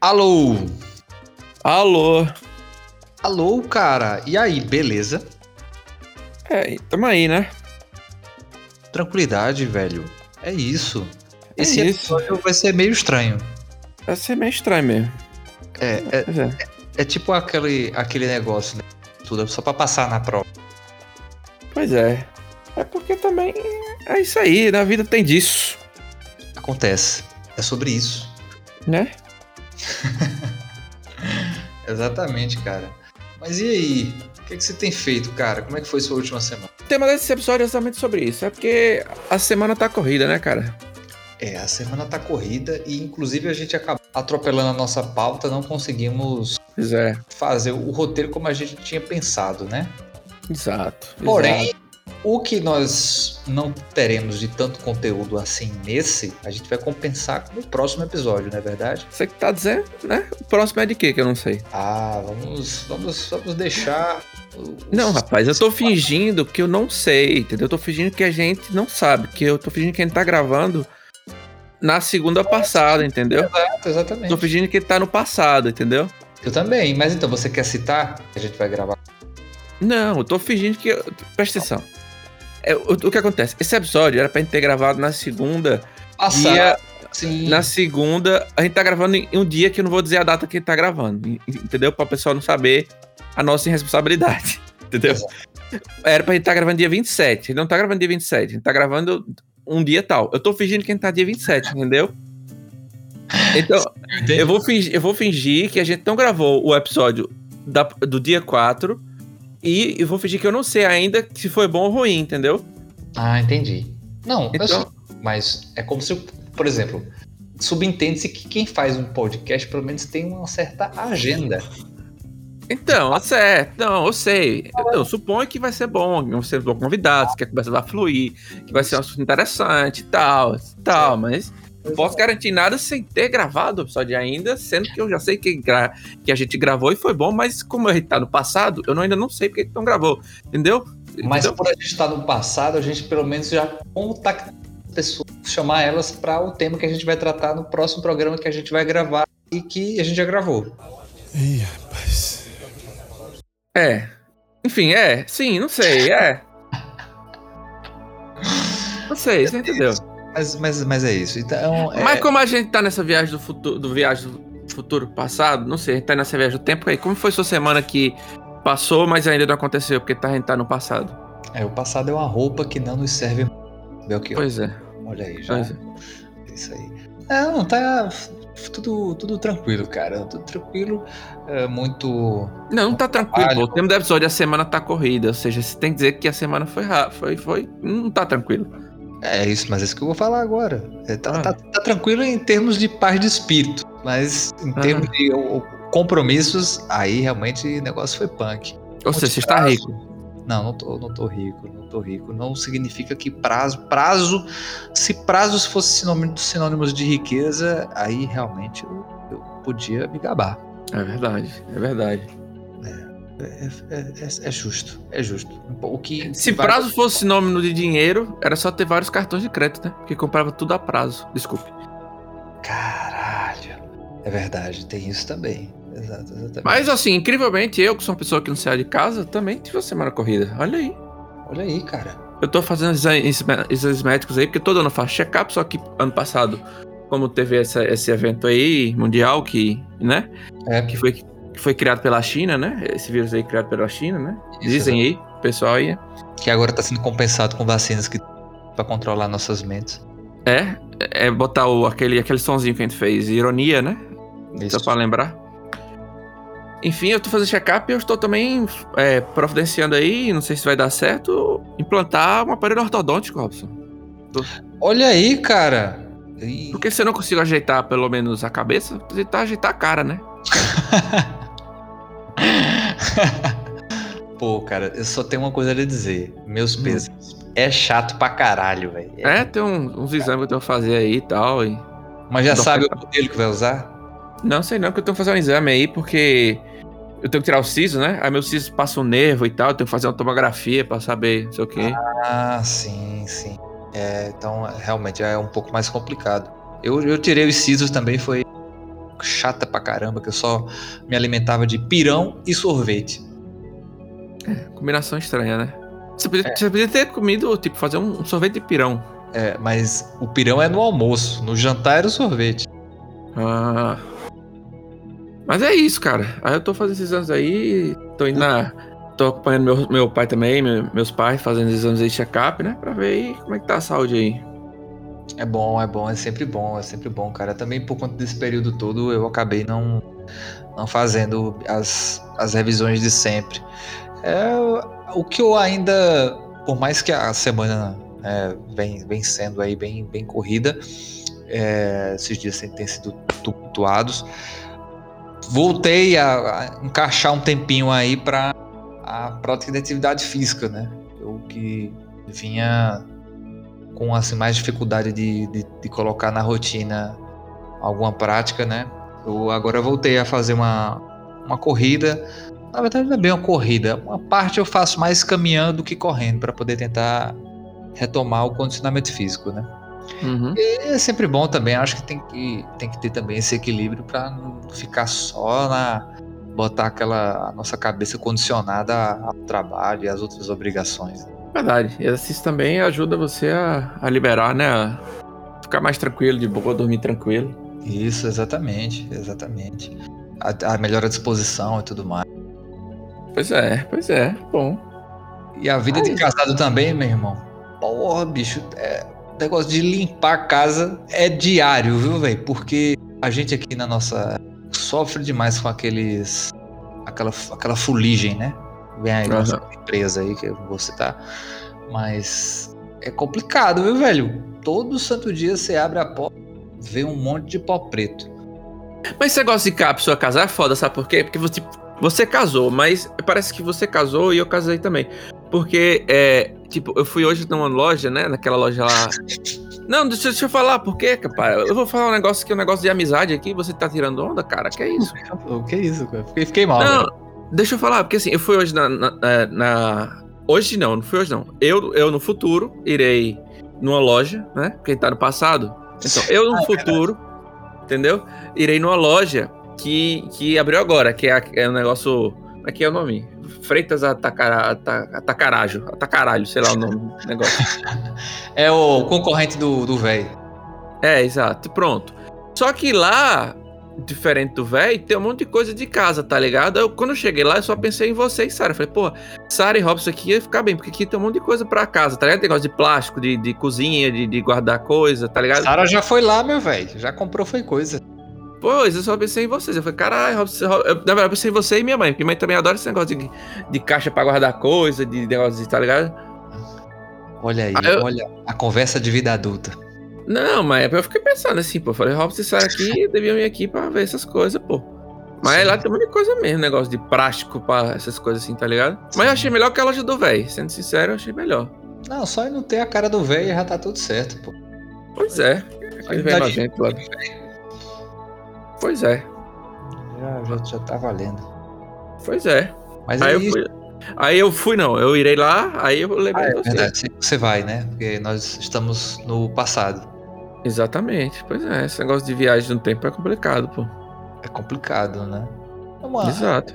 Alô? Alô? Alô, cara. E aí, beleza? É, tamo aí, né? Tranquilidade, velho. É isso. É Esse isso. episódio vai ser meio estranho. Vai ser meio estranho mesmo. É, é, Pois é. é tipo aquele, aquele negócio, né? Tudo só pra passar na prova. Pois é. É porque também é isso aí, na vida tem disso, Acontece. É sobre isso. né? Exatamente, cara. Mas e aí? O que, que você tem feito, cara? Como é que foi sua última semana? O tema desse episódio é exatamente sobre isso. É porque a semana tá corrida, né, cara? É, a semana tá corrida e inclusive a gente acabou atropelando a nossa pauta, não conseguimos é. fazer o roteiro como a gente tinha pensado, né? Exato. Porém, exato. O que nós não teremos de tanto conteúdo assim nesse, a gente vai compensar no próximo episódio, não é verdade? Você que tá dizendo, né? O próximo é de quê que eu não sei? Ah, vamos, vamos, vamos deixar. Não, rapaz, eu tô fingindo que eu não sei, entendeu? Eu tô fingindo que a gente não sabe, que eu tô fingindo que a gente tá gravando na segunda passada, entendeu? Exato, exatamente. Tô fingindo que tá no passado, entendeu? Eu também, mas então você quer citar? A gente vai gravar. Não, eu tô fingindo que. eu- Presta atenção. É, o, o que acontece? Esse episódio era pra gente ter gravado na segunda. Passar. Dia, Sim. na segunda, a gente tá gravando em um dia que eu não vou dizer a data que a gente tá gravando. en- Entendeu? Pra pessoal não saber a nossa irresponsabilidade. Entendeu? Era pra gente tá gravando dia 27. A gente não tá gravando dia 27. A gente tá gravando um dia tal. Eu tô fingindo que a gente tá dia 27, entendeu? Então, eu vou, fingir, eu vou fingir que a gente não gravou o episódio da- do dia 4 e eu vou fingir que eu não sei ainda se foi bom ou ruim, entendeu? Ah, entendi. Não, Então- mas é como se, por exemplo, subentende-se que quem faz um podcast pelo menos tem uma certa agenda. Então, é certo. Não, eu sei. Eu, suponho que vai ser bom, vão ser bons convidados, que a conversa vai fluir, que vai ser um assunto interessante e tal, e tal, mas não posso garantir nada sem ter gravado o episódio ainda, sendo que eu já sei que, gra- que a gente gravou e foi bom, mas como a gente tá no passado, eu não- ainda não sei porque que não gravou, entendeu? Mas Entendeu? por a gente estar no passado, a gente pelo menos já contacta as pessoas, chamar elas para o tema que a gente vai tratar no próximo programa que a gente vai gravar e que a gente já gravou. Ih, rapaz. É. Enfim, é. Sim, não sei, é. Não sei, você entendeu? Mas, mas, mas é isso. Então, é, Mas como a gente tá nessa viagem do futuro, do viagem do futuro passado, não sei, a gente tá nessa viagem do tempo aí. Como foi sua semana que passou, mas ainda não aconteceu, porque tá, a gente tá no passado? é, o passado é uma roupa que não nos serve. Belchior, Pois é, olha aí, já. pois é. Isso aí. Não, tá tudo, tudo tranquilo, cara. Tudo tranquilo. É muito. Não, não tá tranquilo, pô. O tema do episódio, a semana tá corrida. Ou seja, você tem que dizer que a semana foi rápida. Foi, foi. Não tá tranquilo. É isso, mas é isso que eu vou falar agora. É, tá, Ah. tá- tá tranquilo em termos de paz de espírito, mas em Ah. termos de o- compromissos, aí realmente o negócio foi punk. Ou seja, você está rico. Não, não tô, não tô rico, não tô rico. Não significa que prazo, prazo, se prazos fossem sinônimo- sinônimos de riqueza, aí realmente eu, eu podia me gabar. É verdade, é verdade. É, é- é- é justo, é justo. O que Se vai- prazo fosse sinônimo de dinheiro, era só ter vários cartões de crédito, né? Porque comprava tudo a prazo. Desculpe. Caralho. É verdade, tem isso também. Exato, exatamente. Mas assim, incrivelmente, eu, que sou uma pessoa que não sai de casa, também tive uma semana corrida. Olha aí. Olha aí, cara. Eu tô fazendo exames, exames médicos aí, porque todo ano eu faço check-up, só que ano passado, como teve essa- esse evento aí, mundial, que, né? É, Que foi, que foi criado pela China, né? Esse vírus aí criado pela China, né? Isso, Dizem aí, o pessoal aí. que agora tá sendo compensado com vacinas que para controlar nossas mentes. É, é botar o, aquele, aquele sonzinho que a gente fez, ironia, né? Isso. Só pra lembrar. Enfim, eu tô fazendo check-up e eu estou também é, providenciando aí, não sei se vai dar certo, implantar um aparelho ortodôntico, Robson. Olha aí, cara. E- Porque se eu não consigo ajeitar pelo menos a cabeça, tentar ajeitar a cara, né? Pô, cara, eu só tenho uma coisa a lhe dizer. Meus Hum. pesos. É chato pra caralho, velho. É, tem um- uns exames que eu tenho que fazer aí e tal. E... Mas já sabe pra- o modelo que vai usar? Não sei não, que eu tenho que fazer um exame aí, porque eu tenho que tirar o siso, né? Aí meu siso passa um nervo e tal, eu tenho que fazer uma tomografia pra saber não sei o quê. Ah, sim, sim. É, então realmente é um pouco mais complicado. Eu, eu tirei os sisos também, foi chata pra caramba, que eu só me alimentava de pirão e sorvete. Combinação estranha, né? Você podia, você podia ter comido, tipo, fazer um, um sorvete de pirão. É, mas o pirão é no almoço, no jantar era o sorvete. Ah. Mas é isso, cara. Aí eu tô fazendo esses anos aí, tô indo na. Tô acompanhando meu, meu pai também, meu- meus pais fazendo esses anos de check-up, né? Pra ver aí como é que tá a saúde aí. É bom, é bom, é sempre bom, é sempre bom, cara. Também por conta desse período todo eu acabei não, não fazendo as, as revisões de sempre. É, o que eu ainda, por mais que a semana é, vem, vem sendo aí bem, bem corrida, é, esses dias têm sido tumultuados, voltei a, a encaixar um tempinho aí para a prática de atividade física, né? Eu que vinha com assim, mais dificuldade de, de, de colocar na rotina alguma prática, né? Eu agora voltei a fazer uma, uma corrida. Na verdade, não é bem uma corrida. Uma parte eu faço mais caminhando do que correndo para poder tentar retomar o condicionamento físico, né? Uhum. E é sempre bom também. Acho que tem que, tem que ter também esse equilíbrio para não ficar só na botar aquela a nossa cabeça condicionada ao trabalho e às outras obrigações. Verdade. Exercício também ajuda você a, a liberar, né? A ficar mais tranquilo, de boa, dormir tranquilo. Isso, exatamente, exatamente. A, a melhora disposição e tudo mais. Pois é, pois é. Bom. E a vida de casado também, meu irmão. Porra, bicho, é, o negócio de limpar a casa é diário, viu, velho? Porque a gente aqui na nossa. sofre demais com aqueles. aquela, aquela fuligem, né? Vem aí Aham. Empresa aí, que eu vou citar. Mas é complicado, viu, velho? Todo santo dia você abre a porta, vê um monte de pó preto. Mas esse negócio de cápsula casar é foda, sabe por quê? Porque você, você casou, mas parece que você casou e eu casei também. Porque, é, tipo, eu fui hoje numa loja, né? Naquela loja lá. Não, deixa, deixa eu falar, por quê, cara? Eu vou falar um negócio que é um negócio de amizade aqui, você tá tirando onda, cara? Que é isso? O que é isso, cara? Fiquei, fiquei mal. Não, velho. Deixa eu falar, porque assim, eu fui hoje na. na- é, na- Hoje não, não fui hoje não. Eu, eu no futuro irei numa loja, né? Quem tá no passado. Então, eu no futuro, entendeu? Irei numa loja que, que abriu agora, que é, a- é um negócio. Aqui é o nome? Freitas Atacara, Ata- Atacarajo. Atacaralho, sei lá o nome do negócio. É o concorrente do do velho. É, exato. Pronto. Só que lá, diferente do velho, tem um monte de coisa de casa, tá ligado? Eu, quando eu cheguei lá, eu só pensei em você e Sara. Eu Falei, pô, Sara e Robson aqui ia ficar bem, porque aqui tem um monte de coisa pra casa, tá ligado? Tem negócio de plástico, de, de cozinha, de, de guardar coisa, tá ligado? Sara já foi lá, meu velho. Já comprou foi coisa. Pois, eu só pensei em vocês. Eu falei, caralho, Robson, Rob- eu, na verdade, eu pensei em você e minha mãe, porque minha mãe também adora esse negócio de, de caixa pra guardar coisa, de negócio de, tá ligado? Olha aí, Ah, eu- olha a conversa de vida adulta. Não, mas eu fiquei pensando assim, pô. Falei, Robson Sara aqui deviam vir aqui pra ver essas coisas, pô. Mas Sim. lá tem de coisa mesmo, negócio de plástico pra essas coisas assim, tá ligado? Mas eu achei melhor que a loja do véi. Sendo sincero, eu achei melhor. Não, só não ter a cara do velho já tá tudo certo, pô. Pois é. Aquele velho nojento lá. Pois é, Já, já, já tá valendo. pois é. Mas Aí aí, eu fui. Aí eu fui, não. Eu irei lá, aí eu lembrei Ah, é você. verdade, você vai, né? Porque nós estamos no passado. Exatamente. Pois é, esse negócio de viagem no tempo é complicado, pô. É complicado, né? É uma- Exato.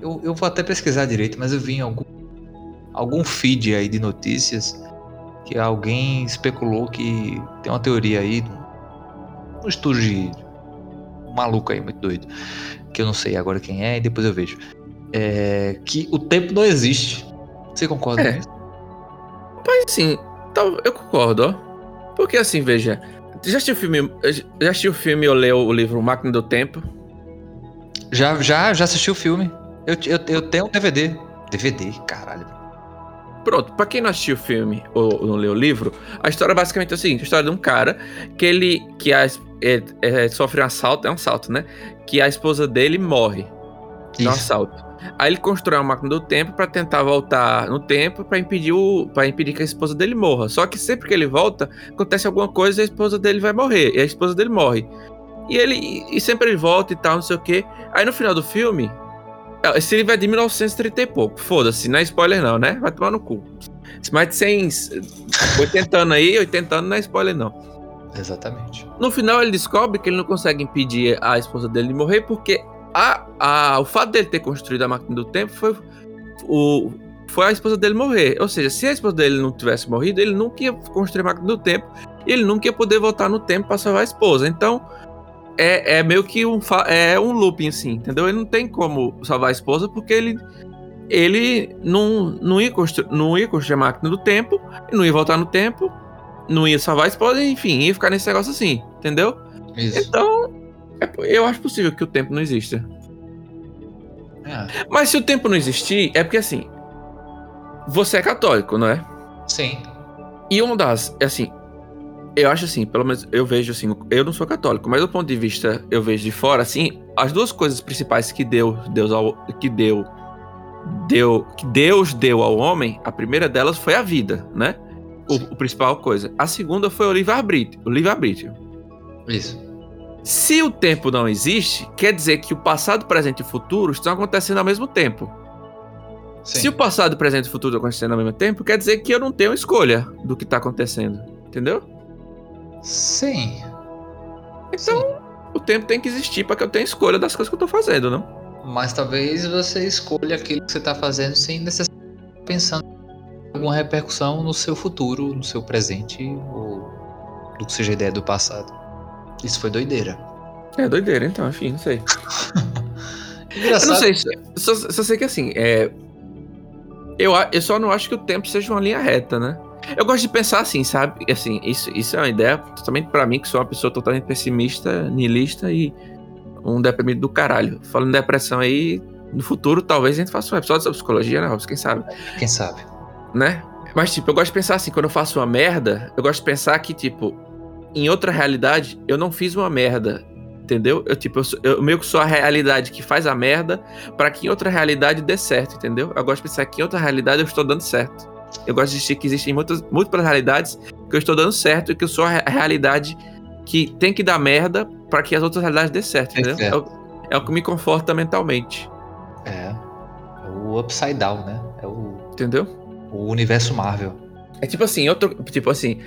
eu, eu vou até pesquisar direito, mas eu vi em algum, algum feed aí de notícias que alguém especulou que tem uma teoria aí, um estudo de um maluco aí, muito doido, que eu não sei agora quem é, e depois eu vejo. É, que o tempo não existe. Você concorda É. com isso? Mas tal- eu concordo, ó. Porque assim, veja. Já assistiu o filme. Já assistiu o filme ou leu o livro Máquina do Tempo? Já, já, já assisti o filme. Eu, eu, eu tenho um DVD. DVD, caralho. Pronto, pra quem não assistiu o filme ou não leu o livro, a história basicamente é o seguinte: a história de um cara que ele que a, é- é- sofre um assalto, é um assalto, né? Que a esposa dele morre no Isso. assalto. Aí ele constrói uma máquina do tempo pra tentar voltar no tempo pra impedir o para impedir que a esposa dele morra. Só que sempre que ele volta, acontece alguma coisa e a esposa dele vai morrer. E a esposa dele morre. E ele e sempre ele volta e tal, não sei o quê. Aí no final do filme, esse livro é de 1930 e pouco. Foda-se, não é spoiler não, né? Vai tomar no cu. Mais de 100, 80 anos aí, 80 anos não é spoiler não. Exatamente. No final, ele descobre que ele não consegue impedir a esposa dele de morrer porque a, a, o fato dele ter construído a máquina do tempo foi, o, foi a esposa dele morrer. Ou seja, se a esposa dele não tivesse morrido, ele nunca ia construir a máquina do tempo e ele nunca ia poder voltar no tempo para salvar a esposa. Então, é, é meio que um, é um looping, assim, entendeu? Ele não tem como salvar a esposa porque ele ele não, não, ia construir, não ia construir a máquina do tempo, não ia voltar no tempo, não ia salvar a esposa, enfim, ia ficar nesse negócio assim, entendeu? Isso. Então, eu acho possível que o tempo não exista. É. Mas se o tempo não existir, é porque assim, você é católico, não é? Sim. E uma das, assim, eu acho assim, pelo menos eu vejo assim, eu não sou católico, mas do ponto de vista eu vejo de fora, assim, as duas coisas principais que deu, Deus ao, que deu deu, que Deus deu ao homem, a primeira delas foi a vida, né? O, o principal coisa. A segunda foi o livre-arbítrio. O livre-arbítrio. Isso. Se o tempo não existe, quer dizer que o passado, presente e futuro estão acontecendo ao mesmo tempo. Sim. Se o passado, presente e futuro estão acontecendo ao mesmo tempo, quer dizer que eu não tenho escolha do que está acontecendo. Entendeu? Sim. Então, Sim. o tempo tem que existir para que eu tenha escolha das coisas que eu tô fazendo, não? Mas talvez você escolha aquilo que você está fazendo sem necessariamente pensando em alguma repercussão no seu futuro, no seu presente ou do que seja a ideia do passado. Isso foi doideira. É doideira, então, enfim, não sei. Eu não sei, só, só, sei que assim, é. Eu, eu só não acho que o tempo seja uma linha reta, né? Eu gosto de pensar assim, sabe? Assim, isso, isso é uma ideia totalmente pra mim, que sou uma pessoa totalmente pessimista, niilista e um deprimido do caralho. Falando em depressão aí, no futuro talvez a gente faça um episódio sobre psicologia, né, Robson? Quem sabe? Quem sabe? né? Mas, tipo, eu gosto de pensar assim, quando eu faço uma merda, eu gosto de pensar que, tipo, em outra realidade, eu não fiz uma merda. Entendeu? Eu, tipo, eu, sou- eu meio que sou a realidade que faz a merda pra que em outra realidade dê certo, entendeu? Eu gosto de pensar que em outra realidade eu estou dando certo. Eu gosto de dizer que existem muitas, múltiplas realidades que eu estou dando certo e que eu sou a re- a realidade que tem que dar merda pra que as outras realidades dê certo, entendeu? certo. É, o, é o que me conforta mentalmente, É. É o Upside Down, né? É o, entendeu? o universo Marvel. É tipo assim, outro, tipo assim,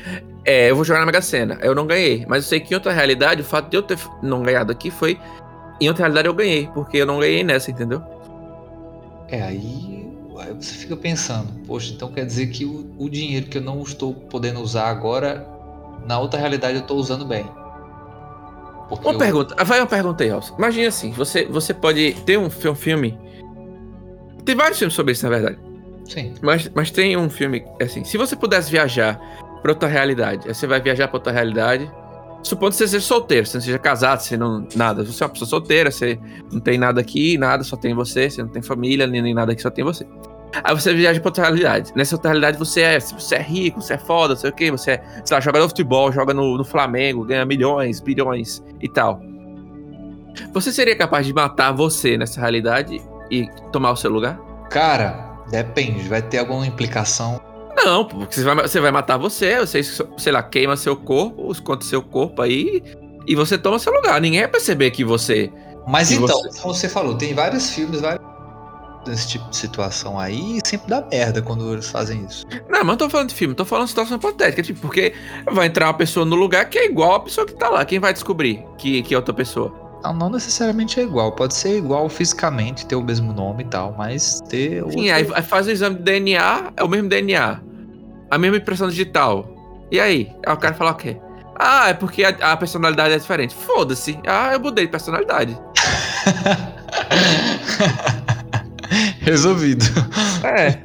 é, eu vou jogar na Mega Sena, eu não ganhei, mas eu sei que em outra realidade, o fato de eu ter não ganhado aqui foi. Em outra realidade eu ganhei, porque eu não ganhei nessa, entendeu? É, aí, aí você fica pensando, poxa, então quer dizer que o, o dinheiro que eu não estou podendo usar agora, na outra realidade eu estou usando bem. Porque Uma eu- pergunta, ah, vai uma pergunta aí, Robson. Imagina assim, você, você pode ter um, um filme. Tem vários filmes sobre isso, na verdade. Sim. Mas, mas tem um filme, assim, se você pudesse viajar pra outra realidade, aí você vai viajar pra outra realidade, supondo que você seja solteiro, você não seja casado, você não. nada. Você é uma pessoa solteira, você não tem nada aqui, nada, só tem você, você não tem família, nem, nem nada aqui, só tem você. Aí você viaja pra outra realidade. Nessa outra realidade você é, você é rico, você é foda, sei o quê, você é, sei lá, joga no futebol, joga no, no Flamengo, ganha milhões, bilhões e tal. Você seria capaz de matar você nessa realidade e tomar o seu lugar? Cara, depende, vai ter alguma implicação. Não, porque você vai, você vai matar você, você, sei lá, queima seu corpo, esconde seu corpo aí e você toma seu lugar. Ninguém vai perceber que você. Mas E então, você? como você falou, tem vários filmes, vários desse tipo de situação aí, e sempre dá merda quando eles fazem isso. Não, mas não tô falando de filme, tô falando de situação hipotética. Tipo, porque vai entrar uma pessoa no lugar que é igual a pessoa que tá lá. Quem vai descobrir que, que é outra pessoa? Não, não necessariamente é igual, pode ser igual fisicamente, ter o mesmo nome e tal, mas ter Sim, outro- aí, aí faz o exame de DNA, é o mesmo DNA. A mesma impressão digital. E aí? Aí o cara fala o quê? Ah, é porque a, a personalidade é diferente. Foda-se. Ah, eu mudei de personalidade. Resolvido. É.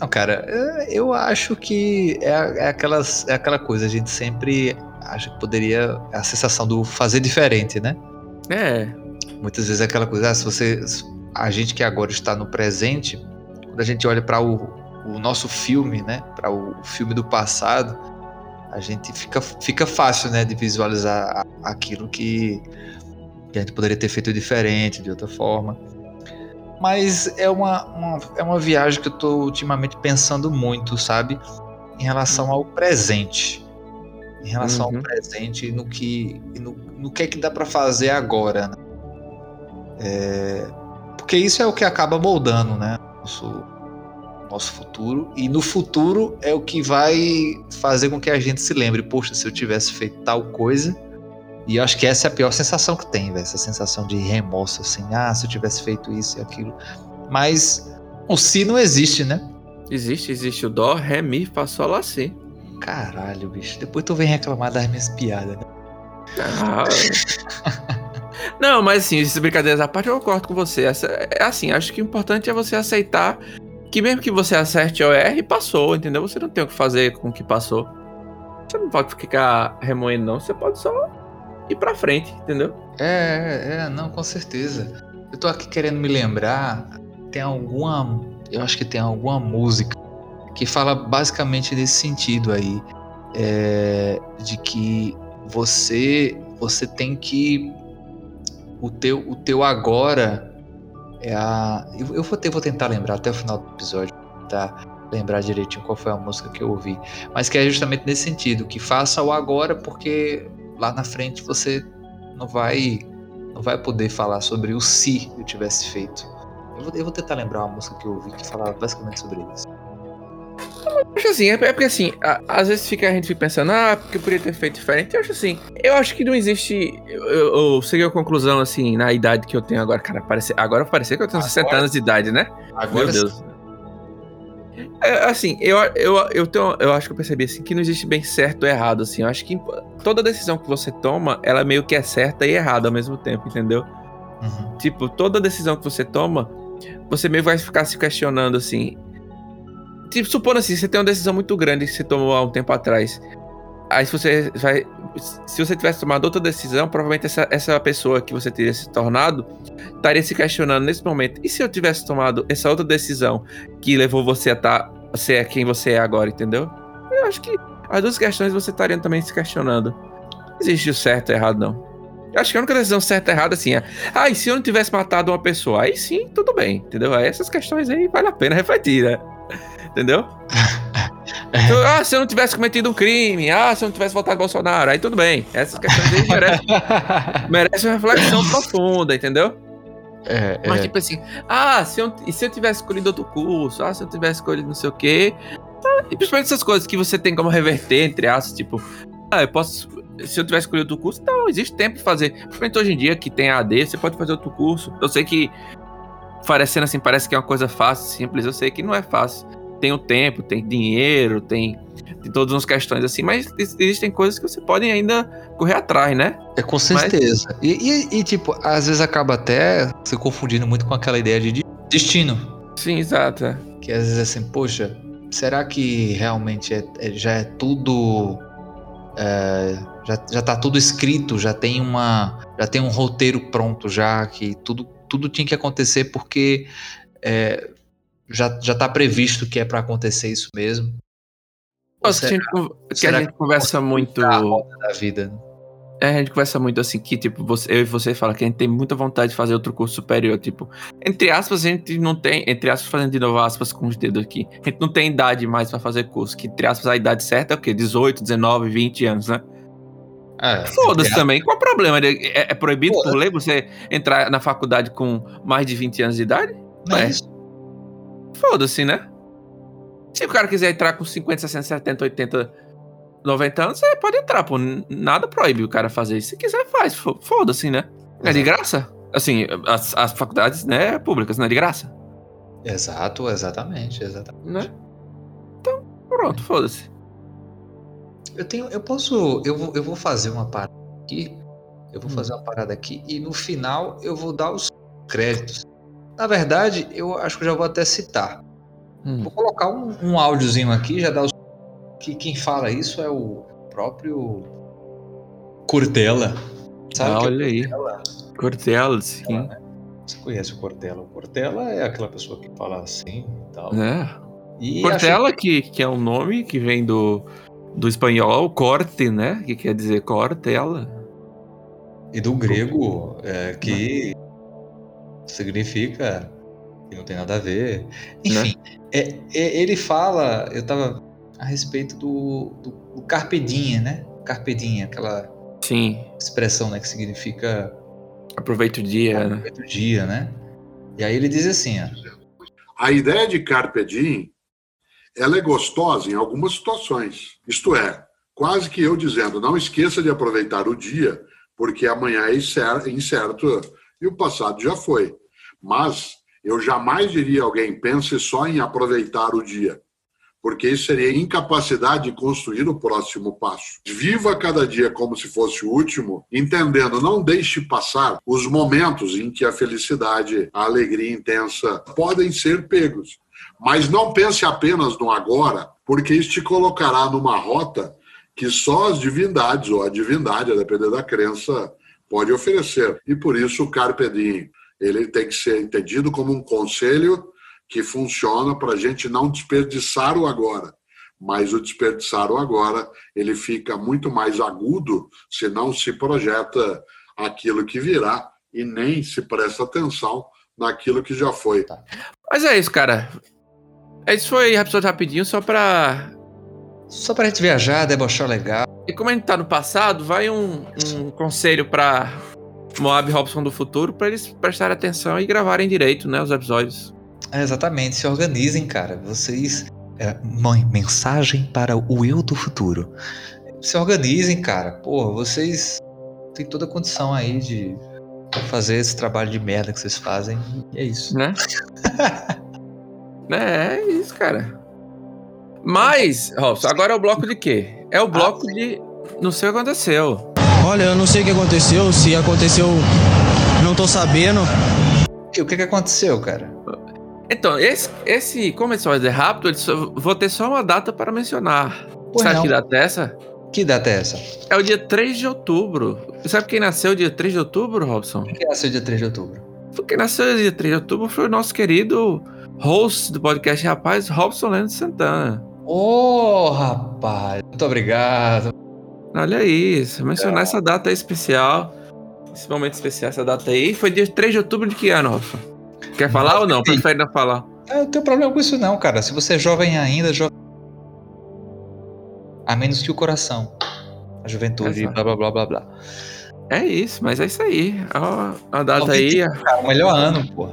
Não, cara, eu acho que é, é, aquelas, é aquela coisa, a gente sempre acha que poderia. A sensação do fazer diferente, né? É. Muitas vezes é aquela coisa, ah, se você. A gente que agora está no presente, quando a gente olha para o, o nosso filme, né? Para o, filme do passado, a gente fica, fica fácil, né? De visualizar aquilo que, que a gente poderia ter feito diferente, de outra forma. Mas é uma, uma- é uma viagem que eu tô ultimamente pensando muito, sabe? Em relação ao presente. Em relação Uhum. ao presente e no que, no, no que é que dá pra fazer agora, né? É, porque isso é o que acaba moldando, né? Nosso, nosso futuro. E no futuro é o que vai fazer com que a gente se lembre, poxa, se eu tivesse feito tal coisa. E eu acho que essa é a pior sensação que tem, velho. Essa sensação de remorso, assim, ah, se eu tivesse feito isso e aquilo. Mas o si não existe, né? Existe, existe o dó, ré, mi, fá, sol, lá, si. Caralho, bicho. Depois tu vem reclamar das minhas piadas, né? Ah. Não, mas assim, essas brincadeiras à parte, eu concordo com você. Essa, é assim, acho que o importante é você aceitar que mesmo que você acerte ou erre, passou, entendeu? Você não tem o que fazer com o que passou. Você não pode ficar remoendo, não. Você pode só ir pra frente, entendeu? É, é, não, com certeza. Eu tô aqui querendo me lembrar, tem alguma. Eu acho que tem alguma música que fala basicamente nesse sentido aí. É, de que você você tem que o teu o teu agora é a eu, eu vou, vou tentar lembrar até o final do episódio tá lembrar direitinho qual foi a música que eu ouvi. Mas que é justamente nesse sentido que faça o agora porque lá na frente você não vai não vai poder falar sobre o se eu tivesse feito. Eu vou, eu vou tentar lembrar uma música que eu ouvi que falava basicamente sobre isso acho assim, é, é porque assim, às vezes fica, a gente fica pensando, ah, porque eu poderia ter feito diferente. Eu acho assim, eu acho que não existe. Eu, eu, eu segui a conclusão, assim, na idade que eu tenho agora, cara. Parece, agora parece que eu tenho agora, 60 anos de idade, né? Agora Meu Deus. É, assim, eu, eu, eu, tenho, eu acho que eu percebi assim, que não existe bem certo ou errado. Assim. Eu acho que toda decisão que você toma, ela meio que é certa e errada ao mesmo tempo, entendeu? Uhum. Tipo, toda decisão que você toma, você meio vai ficar se questionando assim. Tipo, supondo assim, você tem uma decisão muito grande que você tomou há um tempo atrás. Aí se você vai. Se você tivesse tomado outra decisão, provavelmente essa, essa pessoa que você teria se tornado estaria se questionando nesse momento. E se eu tivesse tomado essa outra decisão que levou você a tá, ser quem você é agora, entendeu? Eu acho que as duas questões você estaria também se questionando. Existe o certo e errado, não. Eu acho que a única decisão certa e errada assim é. Ah, e se eu não tivesse matado uma pessoa? Aí sim, tudo bem, entendeu? Aí essas questões aí vale a pena refletir, né? Entendeu? Então, ah, se eu não tivesse cometido um crime, ah, se eu não tivesse votado Bolsonaro, aí tudo bem. Essas questões aí merecem, merecem uma reflexão profunda, entendeu? É, Mas é. tipo assim, ah, se eu, e se eu tivesse escolhido outro curso, ah, se eu tivesse escolhido não sei o quê. Ah, e principalmente essas coisas que você tem como reverter, entre aspas, tipo, ah, eu posso. Se eu tivesse escolhido outro curso, não, existe tempo de fazer. Principalmente hoje em dia que tem AD, você pode fazer outro curso. Eu sei que, parecendo assim, parece que é uma coisa fácil, simples, eu sei que não é fácil tem o tempo, tem dinheiro, tem, tem todas as questões assim, mas existem coisas que você pode ainda correr atrás, né? É com certeza. Mas... E, e, e, tipo, às vezes acaba até se confundindo muito com aquela ideia de destino. Sim, exato. É. Que às vezes é assim, poxa, será que realmente é, é, já é tudo. É, já, já tá tudo escrito, já tem uma. Já tem um roteiro pronto já, que tudo, tudo tinha que acontecer porque é, já, já tá previsto que é para acontecer isso mesmo. Nossa, será, que a gente, que conversa muito. Da vida? É, a gente conversa muito assim que, tipo, você, eu e você fala que a gente tem muita vontade de fazer outro curso superior. Tipo, entre aspas, a gente não tem. Entre aspas, fazendo de novo aspas com os dedos aqui. A gente não tem idade mais para fazer curso. Que, entre aspas, a idade certa é o quê? 18, 19, 20 anos, né? É, Foda-se também. Qual o problema? É, é proibido Pô, por lei você entrar na faculdade com mais de 20 anos de idade? Não é. Foda-se, né? Se o cara quiser entrar com 50, 60, 70, 80, 90 anos, você pode entrar, pô. Nada proíbe o cara fazer isso. Se quiser, faz. Foda-se, né? É de graça? Assim, as, as faculdades, né, públicas, não é de graça? Exato, exatamente, exatamente. Né? Então, pronto, foda-se. Eu tenho, eu posso, eu vou, eu vou fazer uma parada aqui. Eu vou hum. fazer uma parada aqui e no final eu vou dar os créditos. Na verdade, eu acho que já vou até citar. Hum. Vou colocar um, um áudiozinho aqui, já dá os... que quem fala isso é o próprio Cortella. Sabe ah, é olha aí. Cortella, sim. né? Você conhece o Cortella? O Cortella é aquela pessoa que fala assim e tal. É. E Cortella, que, que é um nome que vem do, do espanhol, corte, né? Que quer dizer cortella. E do grego, é, que significa que não tem nada a ver. Enfim, né? é, é, ele fala, eu tava a respeito do, do, do carpedinha, né? Carpedinha, aquela Sim. expressão, né, que significa aproveita o dia, né? aproveita né? o dia, né? E aí ele diz assim, ó, a ideia de carpe diem ela é gostosa em algumas situações. Isto é, quase que eu dizendo, não esqueça de aproveitar o dia, porque amanhã é incerto e o passado já foi. Mas eu jamais diria a alguém, pense só em aproveitar o dia porque isso seria incapacidade de construir o próximo passo. Viva cada dia como se fosse o último, entendendo, não deixe passar os momentos em que a felicidade, a alegria intensa podem ser pegos. Mas não pense apenas no agora, porque isso te colocará numa rota que só as divindades, ou a divindade, a depender da crença, pode oferecer. E por isso o Carpe Diem, ele tem que ser entendido como um conselho que funciona para a gente não desperdiçar o agora. Mas o desperdiçar o agora, ele fica muito mais agudo se não se projeta aquilo que virá e nem se presta atenção naquilo que já foi. Mas é isso, cara. Isso foi rapidinho só para só pra gente viajar, debochar legal. E como a gente tá no passado, vai um, um conselho para Moab Robson do futuro para eles prestarem atenção e gravarem direito, né, os episódios. É, exatamente, se organizem, cara. Vocês. É, mãe, mensagem para o eu do futuro. Se organizem, cara. Pô, vocês têm toda a condição aí de fazer esse trabalho de merda que vocês fazem. E é isso. Né? é, é isso, cara. Mas, Robson, agora é o bloco de quê? É o bloco ah, de. Não sei o que aconteceu. Olha, eu não sei o que aconteceu. Se aconteceu, não tô sabendo. O que, que aconteceu, cara? Então, esse, esse como esse é rápido, só, vou ter só uma data para mencionar. Pois Sabe não. que data é essa? Que data é essa? É o dia 3 de outubro. Sabe quem nasceu dia 3 de outubro, Robson? Quem nasceu dia 3 de outubro? Quem nasceu dia 3 de outubro foi o nosso querido host do podcast Rapaz, Robson Leandro Santana. Ô, oh, rapaz, muito obrigado. Olha isso, mencionar é. essa data aí especial. Esse momento especial, essa data aí. Foi dia 3 de outubro de que ano, Robson? Quer falar ou não? Prefere não falar? Eu não tenho problema com isso não, cara. Se você é jovem ainda, jovem... A menos que o coração. A juventude, blá blá blá blá blá. É isso, mas é isso aí. Ó, a data aí. Cara, o melhor ano, pô.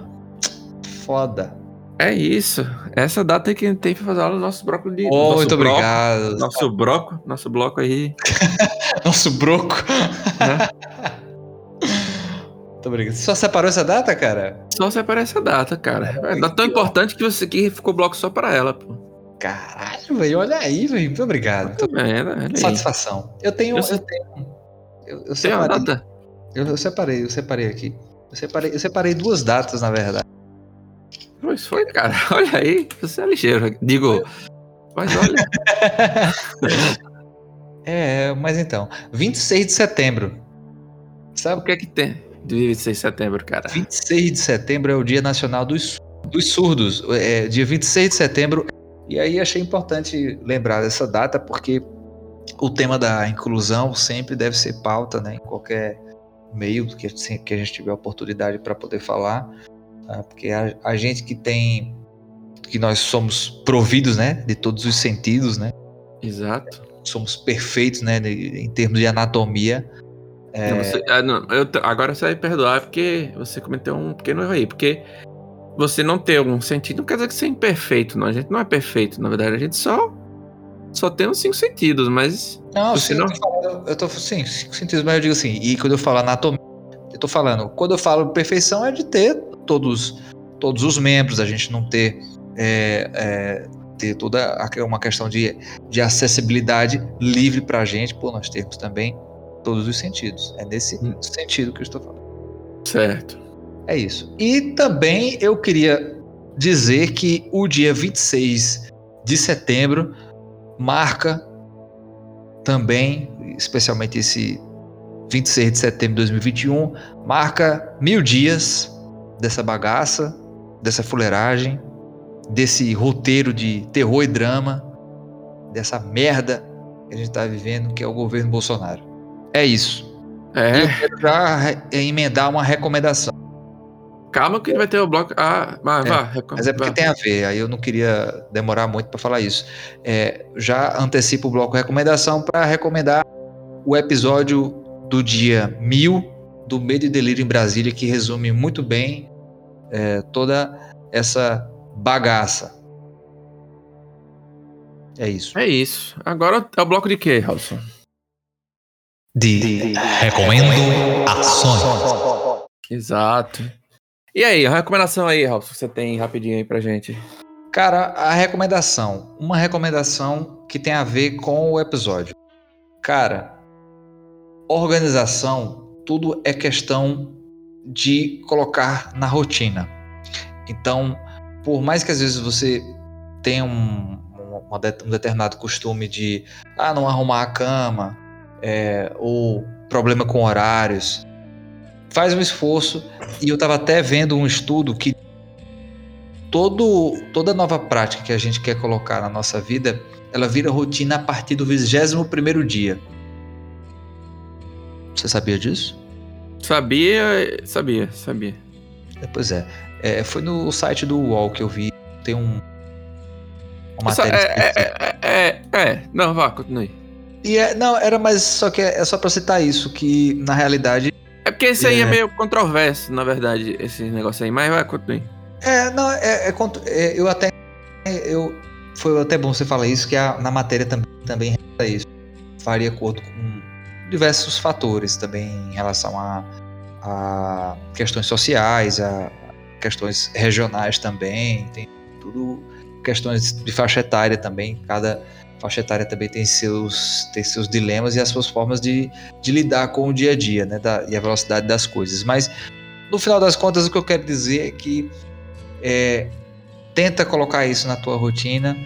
Foda. É isso. Essa data aí que a gente tem pra fazer aula do nosso bloco de. Oh, nosso muito bloco, obrigado. Nosso bloco, nosso bloco aí. nosso broco. Né? Muito obrigado. Só separou essa data, cara? Só separou essa data, cara. É, é tão importante que você que ficou bloco só pra ela, pô. Caralho, velho. Olha aí, velho. Muito obrigado. Muito bem, Satisfação. Eu tenho. Eu, eu tenho. Eu, eu separei, a data? Eu, eu, separei, eu separei aqui. Eu separei, eu separei duas datas, na verdade. Pois foi, cara. Olha aí. Você é ligeiro. Digo. Mas olha. é, mas então. 26 de setembro. Sabe o que é que tem? 26 de setembro, cara. 26 de setembro é o Dia Nacional dos, dos Surdos. É, dia 26 de setembro. E aí achei importante lembrar dessa data, porque o tema da inclusão sempre deve ser pauta, né? Em qualquer meio que, que a gente tiver oportunidade para poder falar. Tá? Porque a, a gente que tem. que nós somos providos, né? De todos os sentidos, né? Exato. Somos perfeitos, né? Em termos de anatomia é... Não, você, ah, não, eu, agora você vai perdoar porque você cometeu um pequeno erro aí. Porque você não ter algum sentido não quer dizer que você é imperfeito, não. A gente não é perfeito, na verdade. A gente só só tem uns cinco sentidos, mas. Não, sim, não... Eu, tô falando, eu tô sim, cinco sentidos, mas eu digo assim, e quando eu falo anatomia, eu tô falando, quando eu falo perfeição é de ter todos, todos os membros, a gente não ter. É, é, ter toda uma questão de, de acessibilidade livre pra gente, por nós termos também todos os sentidos. É nesse hum. sentido que eu estou falando. Certo. É isso. E também eu queria dizer que o dia 26 de setembro marca também, especialmente esse 26 de setembro de 2021, marca mil dias dessa bagaça, dessa fuleiragem, desse roteiro de terror e drama, dessa merda que a gente está vivendo, que é o governo Bolsonaro. É isso. É. eu quero já emendar uma recomendação. Calma que vai ter o bloco. Ah, é. Mas é porque tem a ver, aí eu não queria demorar muito para falar isso. É, já antecipo o bloco recomendação para recomendar o episódio do dia 1000 do Medo e Delírio em Brasília, que resume muito bem é, toda essa bagaça. É isso. É isso. Agora é o bloco de quê, Robson? De recomendo ações. Exato. E aí, a recomendação aí, Robson, que você tem rapidinho aí pra gente? Cara, a recomendação. Uma recomendação que tem a ver com o episódio. Cara, organização, tudo é questão de colocar na rotina. Então, por mais que às vezes você tenha um, um, determinado costume de ah, não arrumar a cama, é, ou problema com horários, faz um esforço. E eu estava até vendo um estudo que todo, toda nova prática que a gente quer colocar na nossa vida, ela vira rotina a partir do 21 primeiro dia. Você sabia disso? Sabia, sabia, sabia. É, pois é. é. Foi no site do UOL que eu vi. Tem um. Uma matéria. É, é, é, é, é, Não, vá, continue. E é, não, era mais só que é, é só pra citar isso, que na realidade. É porque esse aí é, meio controverso, na verdade, esse negócio aí, mas vai, continue. É, não, é, é, eu até. Eu, foi até bom você falar isso, que a, na matéria também, também é isso. Faria acordo com diversos fatores também em relação a, a questões sociais, a questões regionais também, tem tudo questões de faixa etária também, cada faixa etária também tem seus, tem seus dilemas e as suas formas de, de lidar com o dia a dia, né, da, e a velocidade das coisas, mas no final das contas o que eu quero dizer é que é, tenta colocar isso na tua rotina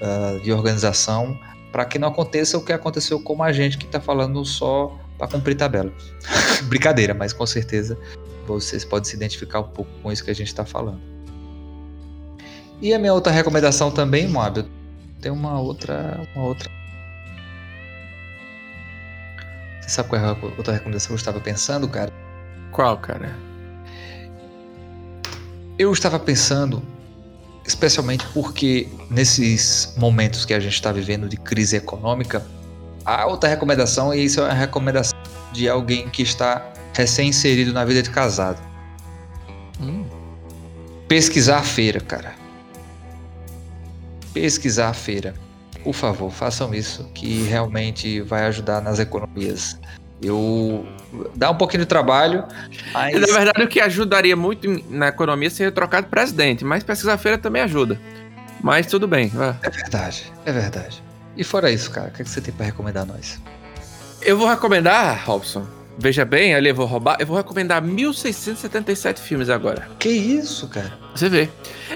uh, de organização, para que não aconteça o que aconteceu com a gente que está falando só para cumprir tabela. Brincadeira, mas com certeza vocês podem se identificar um pouco com isso que a gente está falando. E a minha outra recomendação também, Moab, tem uma outra, uma outra. Você sabe qual é a outra recomendação que eu estava pensando, cara? Qual, cara? Eu estava pensando especialmente porque nesses momentos que a gente está vivendo de crise econômica, a outra recomendação, e isso é uma recomendação de alguém que está recém-inserido na vida de casado. Hum. Pesquisar a feira, cara. Pesquisar a feira. Por favor, façam isso, que realmente vai ajudar nas economias. Eu dá um pouquinho de trabalho. Mas... Na verdade, o que ajudaria muito na economia seria trocar de presidente, mas pesquisa-feira também ajuda. Mas tudo bem. Vai. É verdade, é verdade. E fora isso, cara, o que, é que você tem para recomendar a nós? Eu vou recomendar, Robson. Veja bem, ali eu vou roubar. Eu vou recomendar 1677 filmes agora. Que isso, cara? Você vê.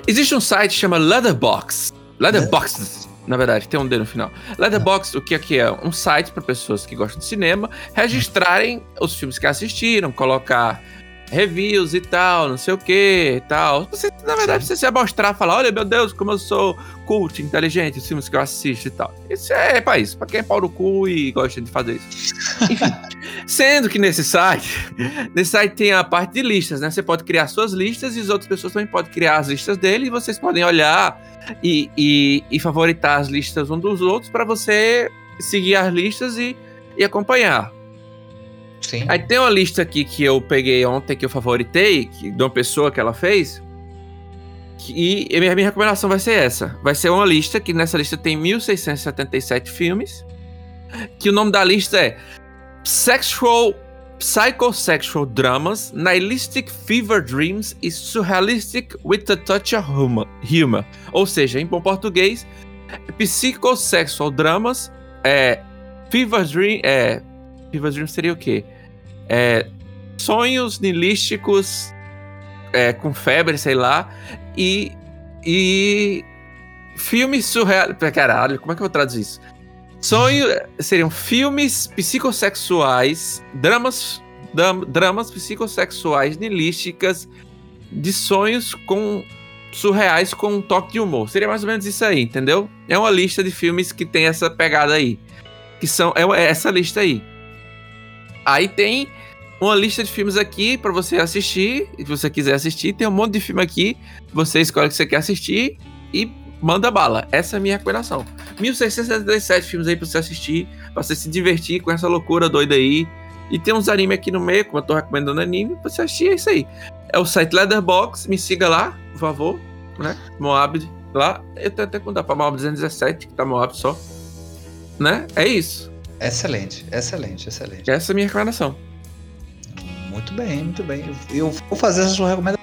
Existe um site que chama Leatherbox. Leatherbox na verdade, tem um D no final. Letterboxd, o que aqui é? Um site para pessoas que gostam de cinema registrarem os filmes que assistiram, colocar reviews e tal, não sei o que e tal. Você, na verdade, você se mostrar, falar, olha, meu Deus, como eu sou cult, inteligente, os filmes que eu assisto e tal. Isso é pra isso, pra quem é pau no cu e gosta de fazer isso. Enfim, sendo que nesse site, nesse site tem a parte de listas, né? Você pode criar suas listas e as outras pessoas também podem criar as listas dele e vocês podem olhar e, e, e favoritar as listas um dos outros para você seguir as listas e, e acompanhar. Sim. Aí tem uma lista aqui que eu peguei ontem que eu favoritei, que, de uma pessoa que ela fez. Que, e a minha, minha recomendação vai ser essa. Vai ser uma lista que nessa lista tem 1677 filmes. Que o nome da lista é Sexual Psychosexual Dramas, Nihilistic Fever Dreams e Surrealistic with a Touch of Humor. Ou seja, em bom português, Psychosexual Dramas, é, Fever Dream, é, Fever Dream seria o quê? É, sonhos nihilísticos é, com febre, sei lá, e, e filmes surreal. Caralho, como é que eu vou traduzir isso? Sonho seriam filmes psicossexuais, dramas, dram, dramas psicossexuais nihilísticas de sonhos com surreais com um toque de humor. Seria mais ou menos isso aí, entendeu? É uma lista de filmes que tem essa pegada aí. Que são é, é essa lista aí. Aí tem uma lista de filmes aqui para você assistir, se você quiser assistir, tem um monte de filme aqui, você escolhe o que você quer assistir e manda bala. Essa é a minha recomendação. 1677 filmes aí pra você assistir, pra você se divertir com essa loucura doida aí. E tem uns anime aqui no meio, como eu tô recomendando anime, pra você assistir, é isso aí. É o site Leatherbox, me siga lá, por favor, né? Moab, lá, eu tenho até contar pra Moab 217, que tá Moab só. Né? É isso. Excelente, excelente, excelente. Essa é a minha recomendação. Muito bem, muito bem. Eu vou fazer essa sua recomendação.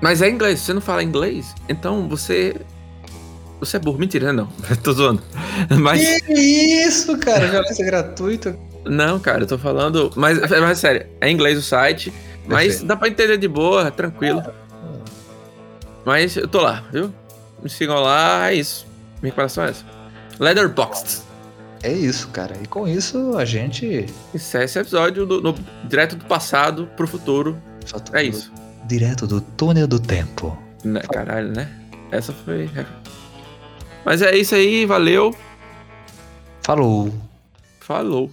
Mas é inglês, você não fala inglês, então você. Você é burro. Mentira, não. tô zoando. Mas. Que isso, cara? Violência gratuita. Não, cara, eu tô falando. Mas, mas sério, é inglês o site. Mas Perfeito. dá pra entender de boa, tranquilo. Mas eu tô lá, viu? Me sigam lá, é isso. Minha recomendação é essa. Leatherboxed. É isso, cara. E com isso a gente. É esse episódio do, no- direto do passado pro futuro. É isso. Direto do túnel do tempo. Né, caralho, né? Essa foi. Mas é isso aí, valeu. Falou. Falou.